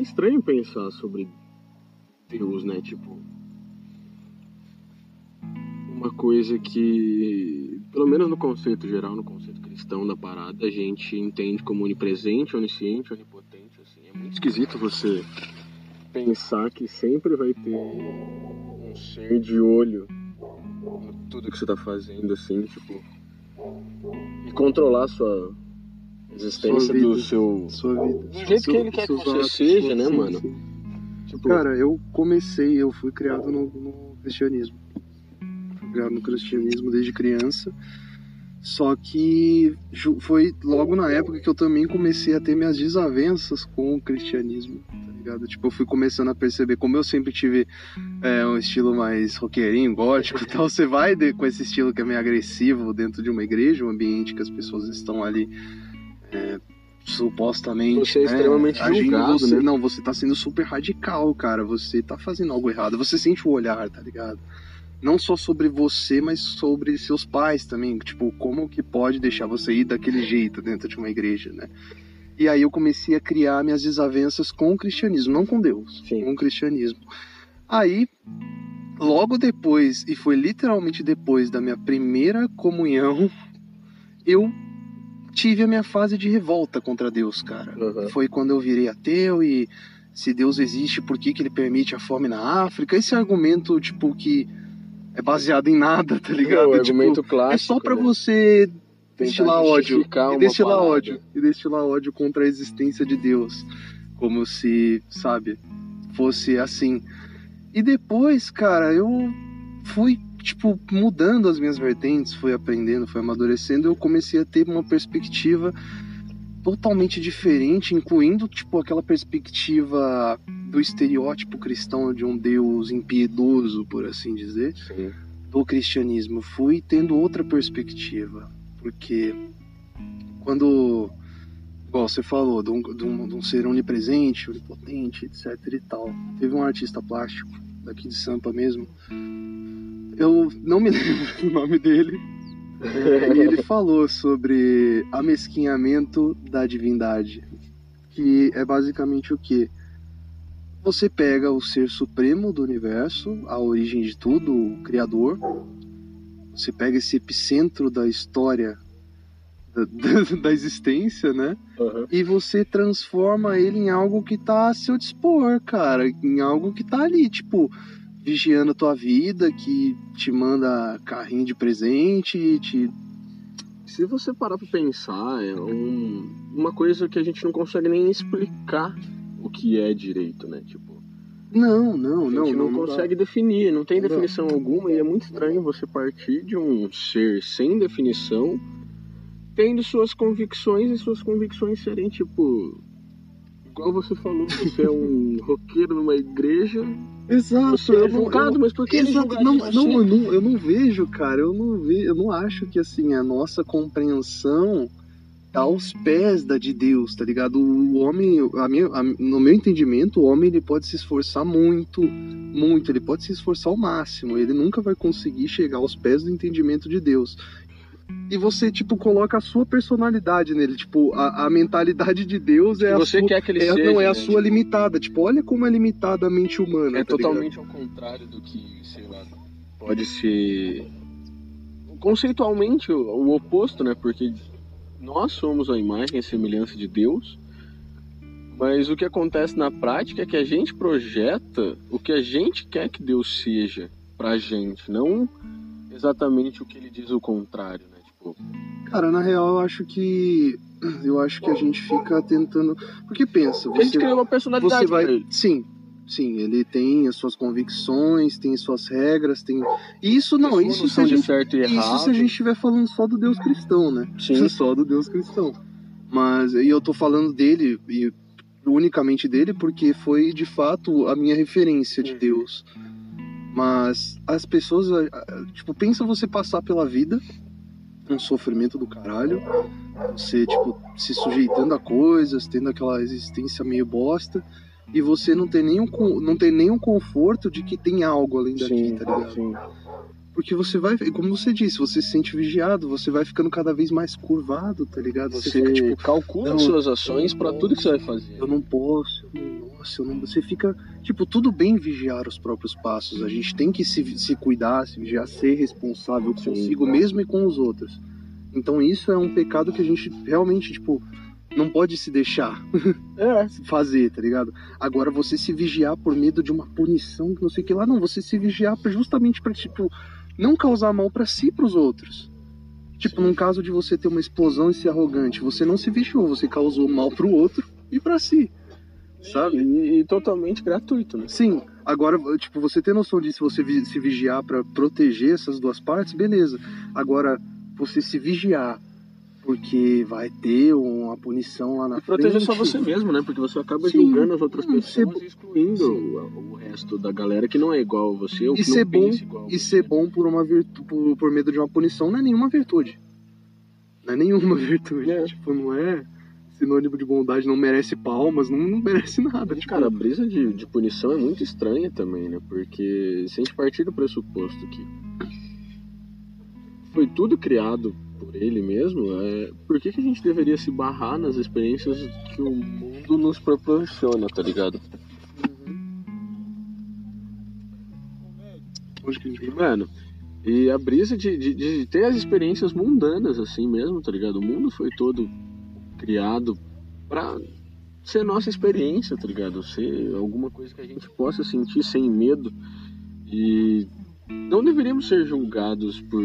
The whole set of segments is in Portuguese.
estranho pensar sobre Deus, né? Tipo. Uma coisa que, pelo menos no conceito geral, no conceito cristão da parada, a gente entende como onipresente, onisciente, onipotente. Assim. É muito esquisito você pensar que sempre vai ter um ser de olho em tudo que você tá fazendo, assim, tipo. E controlar sua existência vida. do seu. Sua vida. Do jeito que ele quer que você seja, né, sim, mano? sim. Tipo, Cara, eu comecei, eu fui criado no, no cristianismo. Fui criado no cristianismo desde criança. Só que foi logo na época que eu também comecei a ter minhas desavenças com o cristianismo, tá ligado? Tipo, eu fui começando a perceber, como eu sempre tive é, um estilo mais roqueirinho, gótico e tal, você vai de- com esse estilo que é meio agressivo dentro de uma igreja, um ambiente que as pessoas estão ali é, supostamente Você é né, extremamente agindo julgado, você, né? não, você tá sendo super radical, cara. Você tá fazendo algo errado. Você sente o olhar, tá ligado? Não só sobre você, mas sobre seus pais também. Tipo, como que pode deixar você ir daquele jeito dentro de uma igreja, né? E aí eu comecei a criar minhas desavenças com o cristianismo, não com Deus, Sim. com o cristianismo. Aí, logo depois, e foi literalmente depois da minha primeira comunhão, eu tive a minha fase de revolta contra Deus, cara. Aham. Foi quando eu virei ateu e se Deus existe, por que, que ele permite a fome na África? Esse argumento, tipo, que é baseado em nada, tá ligado? É o Tipo, argumento clássico. é só pra né? você destilar ódio. E destilar parada. ódio. E destilar ódio contra a existência de Deus. Como se, sabe, fosse assim. E depois, cara, eu fui, tipo, mudando as minhas vertentes, fui aprendendo, fui amadurecendo, eu comecei a ter uma perspectiva totalmente diferente, incluindo, tipo, aquela perspectiva do estereótipo cristão de um Deus impiedoso, por assim dizer Sim. do cristianismo, fui tendo outra perspectiva. Porque quando, igual você falou, de um, de um- de um ser onipresente, onipotente, etc e tal, teve um artista plástico daqui de Sampa mesmo, eu não me lembro o nome dele, e ele falou sobre amesquinhamento da divindade, que é basicamente o que? Você pega o ser supremo do universo, a origem de tudo, o criador, você pega esse epicentro da história da, da- da existência, né? Aham. E você transforma ele em algo que tá a seu dispor, cara. Em algo que tá ali, tipo, vigiando a tua vida, que te manda carrinho de presente, te. Se você parar pra pensar, é um- uma coisa que a gente não consegue nem explicar o que é direito, né? Tipo, Não, não, a não. gente não, não dá. consegue definir, não tem Não dá. definição alguma e é muito estranho você partir de um ser sem definição, tendo suas convicções e suas convicções serem tipo. Igual você falou, você é um roqueiro numa igreja, Exato, você é não- julgado, mas por que Exato, julgaria não, não, eu não, eu não vejo, cara, eu não vejo, eu não acho que assim a nossa compreensão tá aos pés da de Deus, tá ligado? O homem, a minha, a- no meu entendimento, o homem ele pode se esforçar muito, muito, ele pode se esforçar ao máximo, ele nunca vai conseguir chegar aos pés do entendimento de Deus. E você, tipo, coloca a sua personalidade nele, tipo, a, a mentalidade de Deus é a você sua, quer que ele é- seja. não é a né? sua limitada, tipo, olha como é limitada a mente humana, É tá ligado? totalmente ao contrário do que, sei lá, pode ser conceitualmente o, o oposto, né? Porque nós somos a imagem e semelhança de Deus, mas o que acontece na prática é que a gente projeta o que a gente quer que Deus seja pra gente, não exatamente o que ele diz o contrário, Cara, na real, eu acho que. Eu acho que a gente fica tentando. Porque pensa, a gente você, criou uma personalidade você vai. Sim, sim, ele tem as suas convicções, tem suas regras, tem. Isso não, isso se a gente. certo e Isso se a gente estiver falando só do Deus cristão, né? Sim. Só do Deus cristão. Mas e eu tô falando dele, e unicamente dele, porque foi de fato a minha referência de Uhum. Deus. Mas as pessoas, tipo, pensa você passar pela vida, um sofrimento do caralho, você, tipo, se sujeitando a coisas, tendo aquela existência meio bosta, e você não tem nenhum, não tem nenhum conforto de que tem algo além daqui, Sim, tá ligado? sim. Porque você vai, como você disse, você se sente vigiado, você vai ficando cada vez mais curvado, tá ligado? Você, fica tipo, calcula não, suas ações pra tudo que você vai fazer. eu não posso, eu não- nossa, eu não, você fica, tipo, tudo bem vigiar os próprios passos. A gente tem que se, se cuidar, se vigiar, ser responsável Sim, consigo mesmo e com os outros. Então isso é um pecado que a gente realmente, tipo, não pode se deixar É, fazer, tá ligado? Agora você se vigiar por medo de uma punição, que não sei o que lá, não, você se vigiar justamente pra, tipo, não causar mal pra si e pros outros. Tipo, num caso de você ter uma explosão e ser arrogante, você não se vigiou, você causou mal pro outro e pra si. Sabe? E, e totalmente gratuito, né? Sim, agora, tipo, você ter noção disso, você vi- se vigiar pra proteger essas duas partes, beleza. Agora, você se vigiar porque vai ter uma punição lá na E proteger frente. só você mesmo, né? Porque você acaba Sim. julgando as outras Hum, pessoas e excluindo o, o resto da galera que não é igual a você ou E que ser não bom- igual E você. ser bom por uma virtu... por, por medo de uma punição não é nenhuma virtude. Não é nenhuma virtude. É. Tipo, não é sinônimo de bondade, não merece palmas, não, não merece nada. E, Tipo, cara, a brisa de, de punição é muito estranha também, né? Porque se a gente partir do pressuposto que foi tudo criado por ele mesmo, é... por que, que a gente deveria se barrar nas experiências que o mundo nos proporciona, tá ligado? onde que a gente mano, e a brisa de, de, de ter as experiências mundanas assim mesmo, tá ligado? O mundo foi todo criado pra ser nossa experiência, tá ligado? Ser alguma coisa que a gente possa sentir sem medo. E não deveríamos ser julgados por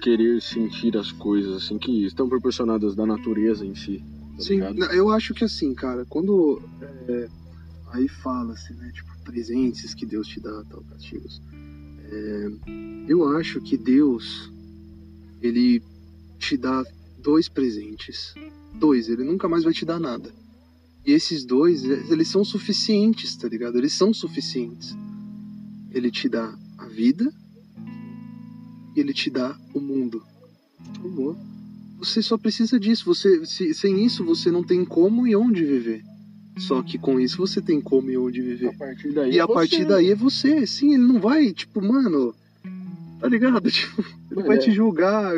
querer sentir as coisas assim que estão proporcionadas da natureza em si. Tá Sim, ligado? eu acho que assim, cara, quando é, aí fala-se, né, tipo, presentes que Deus te dá, tal, castigos. É, eu acho que Deus, ele te dá dois presentes. Dois, ele nunca mais vai te dar nada. E esses dois, eles são suficientes, tá ligado? Eles são suficientes. Ele te dá a vida e ele te dá o mundo. Amor. Você só precisa disso. Você, se- sem isso, você não tem como e onde viver. Só que com isso você tem como e onde A viver. daí. E é a partir você. daí é você. Sim, ele não vai, tipo, mano. Tá ligado? Tipo, ele vai é. te julgar.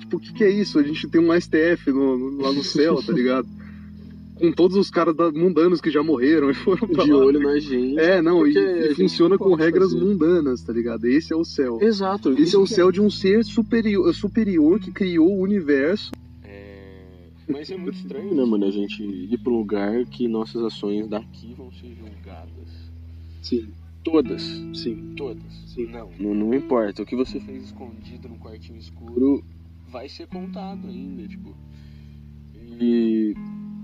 Tipo, o que, que é isso? A gente tem um STF no- no- lá no céu, tá ligado? Com todos os caras da- mundanos que já morreram e foram pra de lá. olho na gente. É, não, e, e funciona não com regras fazer. mundanas, tá ligado? Esse é o céu. Exato. Esse isso é o céu de um ser superior, superior que criou o universo. É, Mas é muito estranho, né, mano? A gente ir um lugar que nossas ações daqui vão ser julgadas. Sim, Todas. sim, Todas. sim. Não, não, não importa. O que você fez escondido num quartinho escuro vai ser contado ainda, tipo. E.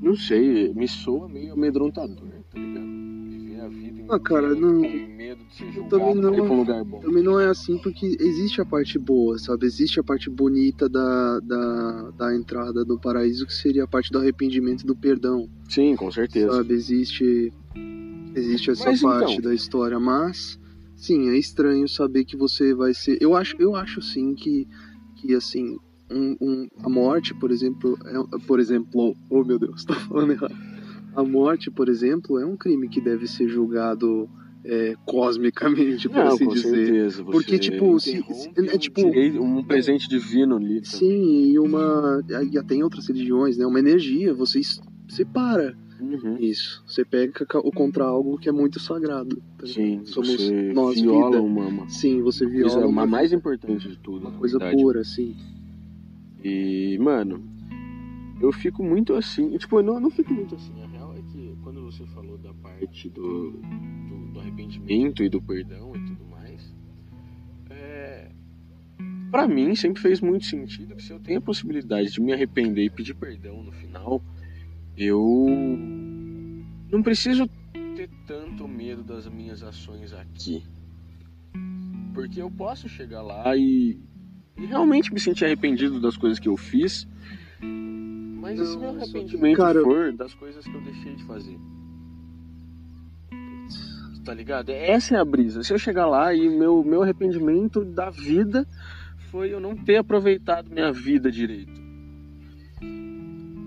Não sei, me soa meio amedrontador, tá ligado? Viver a vida Ah, cara, não- medo de ser julgado também não- pra um lugar bom. Também não é assim porque existe a parte boa, sabe? Existe a parte bonita da, da, da entrada do paraíso, que seria a parte do arrependimento e do perdão, Sim, com certeza. sabe? Existe, existe essa Mas parte então- da história, mas sim, é estranho saber que você vai ser. Eu acho, eu acho sim que, que assim, um, um- a morte, por exemplo, é, por exemplo, oh meu Deus, tô falando errado. A morte, por exemplo, é um crime que deve ser julgado é, cosmicamente, por Não, assim com dizer. certeza. Você Porque, tipo, se- interrompe é, um tipo- um presente divino ali. também. Sim, e uma. E até em outras religiões, né? Uma energia, você separa Uhum. isso. Você pega contra algo que é muito sagrado. tá? Sim, Somos você nós, viola vida. uma, uma Sim, você viola uma uma, mais importante de tudo. uma coisa verdade. pura, sim. E, mano, eu fico muito assim. Tipo, eu não, não fico muito assim. A real é que quando você falou da parte do, do, do arrependimento e do perdão e tudo mais, é, pra mim sempre fez muito sentido que se eu tenho a possibilidade de me arrepender e pedir perdão no final, eu não preciso ter tanto medo das minhas ações aqui. Porque eu posso chegar lá e, e realmente me sentir arrependido das coisas que eu fiz. Mas se Não, meu só que, arrependimento cara- for das coisas que eu deixei de fazer? Tá ligado? Essa é a brisa. Se eu chegar lá e meu, meu arrependimento da vida foi eu não ter aproveitado minha vida direito.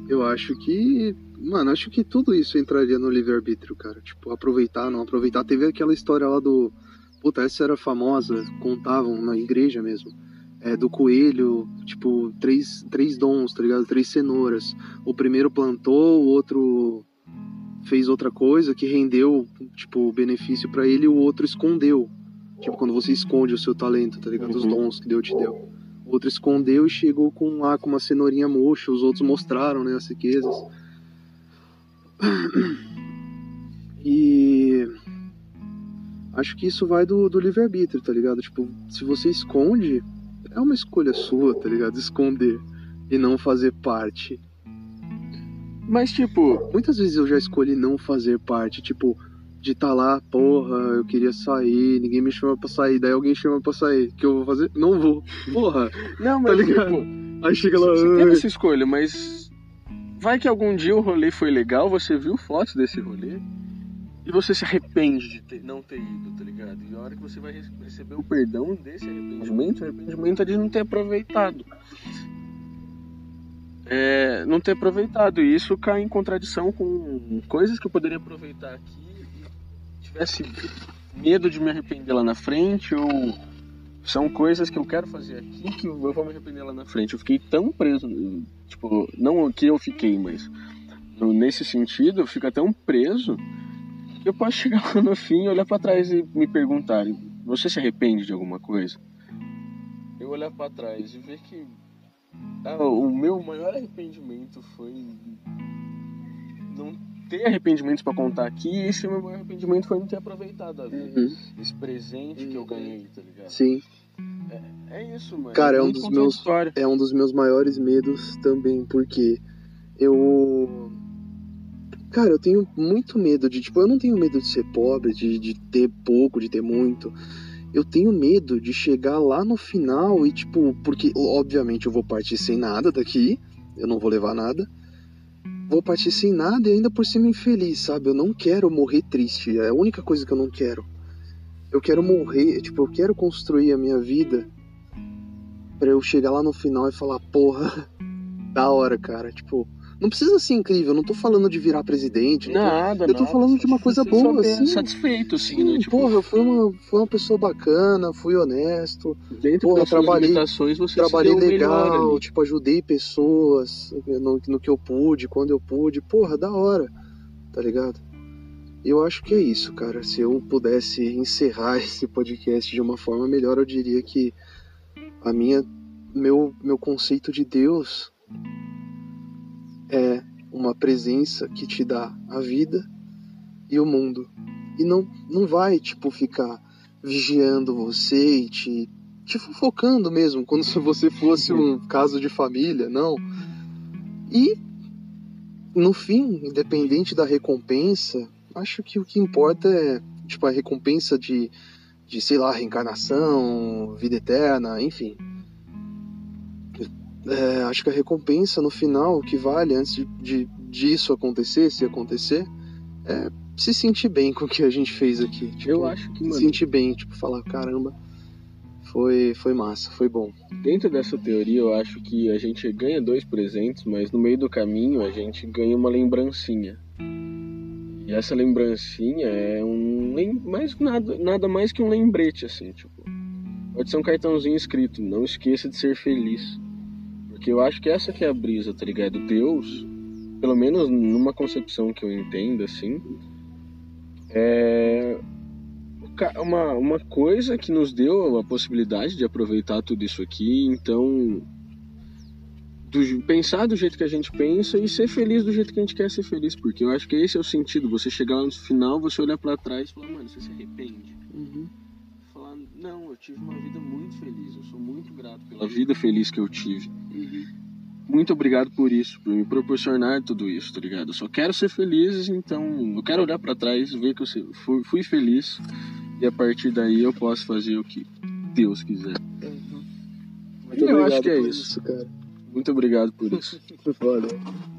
Eu acho que. Mano, acho que tudo isso entraria no livre-arbítrio, cara. Tipo, aproveitar, não aproveitar. Teve aquela história lá do, Puta, essa era famosa, contavam na igreja mesmo. É, do coelho, tipo, três, três dons, tá ligado? Três cenouras. O primeiro plantou, o outro fez outra coisa que rendeu, tipo, benefício para ele o outro escondeu. Tipo, quando você esconde o seu talento, tá ligado? Os Uhum. dons que Deus te deu. O outro escondeu e chegou com lá com uma cenourinha murcha, os outros mostraram, né, as riquezas. E acho que isso vai do, do livre-arbítrio, tá ligado? Tipo, se você esconde, é uma escolha sua, tá ligado? Esconder e não fazer parte. Mas, tipo, Muitas vezes eu já escolhi não fazer parte, tipo, de estar lá, porra, eu queria sair, ninguém me chama pra sair, daí alguém chama pra sair, que eu vou fazer? Não vou. Porra. não, mas, ligado? tipo, Aí chega lá, você teve essa escolha, mas vai que algum dia o rolê foi legal, você viu fotos desse rolê e você se arrepende de ter- não ter ido, tá ligado? E a hora que você vai re- receber o perdão desse arrependimento, o arrependimento é de não ter aproveitado. É, não ter aproveitado. E isso cai em contradição com coisas que eu poderia aproveitar aqui e tivesse medo de me arrepender lá na frente ou são coisas que eu quero fazer aqui que eu vou me arrepender lá na frente. Eu fiquei tão preso, tipo, não que eu fiquei, mas nesse sentido, eu fico tão preso que eu posso chegar lá no fim, olhar pra trás e me perguntarem: você se arrepende de alguma coisa? Eu olhar pra trás e ver que ah, o meu maior arrependimento foi não ter arrependimentos pra contar aqui, e esse meu maior arrependimento foi não ter aproveitado a vida. Uhum, Esse presente que eu ganhei, tá ligado? Sim, É isso, mano. Cara, é um dos meus- é um dos meus maiores medos também, porque eu. Cara, eu tenho muito medo de. Tipo, eu não tenho medo de ser pobre, de, de ter pouco, de ter muito. Eu tenho medo de chegar lá no final e, tipo, porque, obviamente, eu vou partir sem nada daqui, eu não vou levar nada. Vou partir sem nada e ainda por cima infeliz, sabe? Eu não quero morrer triste, é a única coisa que eu não quero. Eu quero morrer, tipo, eu quero construir a minha vida pra eu chegar lá no final e falar, porra, da hora, cara. Tipo, não precisa ser incrível, eu não tô falando de virar presidente. não tô- Nada, Eu tô nada. falando de uma coisa boa, assim. Satisfeito, assim, Sim, né? Tipo, porra, eu fui uma, fui uma pessoa bacana, fui honesto, dentro porra, das trabalhei- limitações, você trabalhei se deu o melhor legal, tipo, ajudei pessoas no, no que eu pude, quando eu pude. Porra, da hora, tá ligado? Eu acho que é isso, cara. Se eu pudesse encerrar esse podcast de uma forma melhor, eu diria que a minha, meu, meu conceito de Deus uma presença que te dá a vida e o mundo. E não, não vai, tipo, ficar vigiando você e te, te fofocando mesmo, como se você fosse um caso de família, não. E, no fim, independente da recompensa, acho que o que importa é, tipo, a recompensa de, de sei lá, reencarnação, vida eterna, enfim. É, acho que a recompensa no final, o que vale antes de, de disso acontecer, se acontecer, é se sentir bem com o que a gente fez aqui. Tipo, Eu acho que, se mano, sentir bem, tipo, falar, caramba, foi, foi massa, foi bom. dentro dessa teoria, eu acho que a gente ganha dois presentes, mas no meio do caminho a gente ganha uma lembrancinha. E essa lembrancinha é um mais nada, nada mais que um lembrete, assim, tipo. Pode ser um cartãozinho escrito, não esqueça de ser feliz. Porque eu acho que essa que é a brisa, tá ligado? Deus, pelo menos numa concepção que eu entendo, assim, é uma, uma coisa que nos deu a possibilidade de aproveitar tudo isso aqui, então do pensar do jeito que a gente pensa e ser feliz do jeito que a gente quer ser feliz, porque eu acho que esse é o sentido, você chegar lá no final, você olhar pra trás e falar, mano, você se arrepende? Eu tive uma vida muito feliz, eu sou muito grato pela vida feliz que eu tive. Muito obrigado por isso, por me proporcionar tudo isso, tá ligado? Eu só quero ser feliz, então eu quero olhar pra trás, ver que eu se- fui, fui feliz e a partir daí eu posso fazer o que Deus quiser. Muito Eu obrigado acho que é por isso. cara. Muito obrigado por isso. Valeu.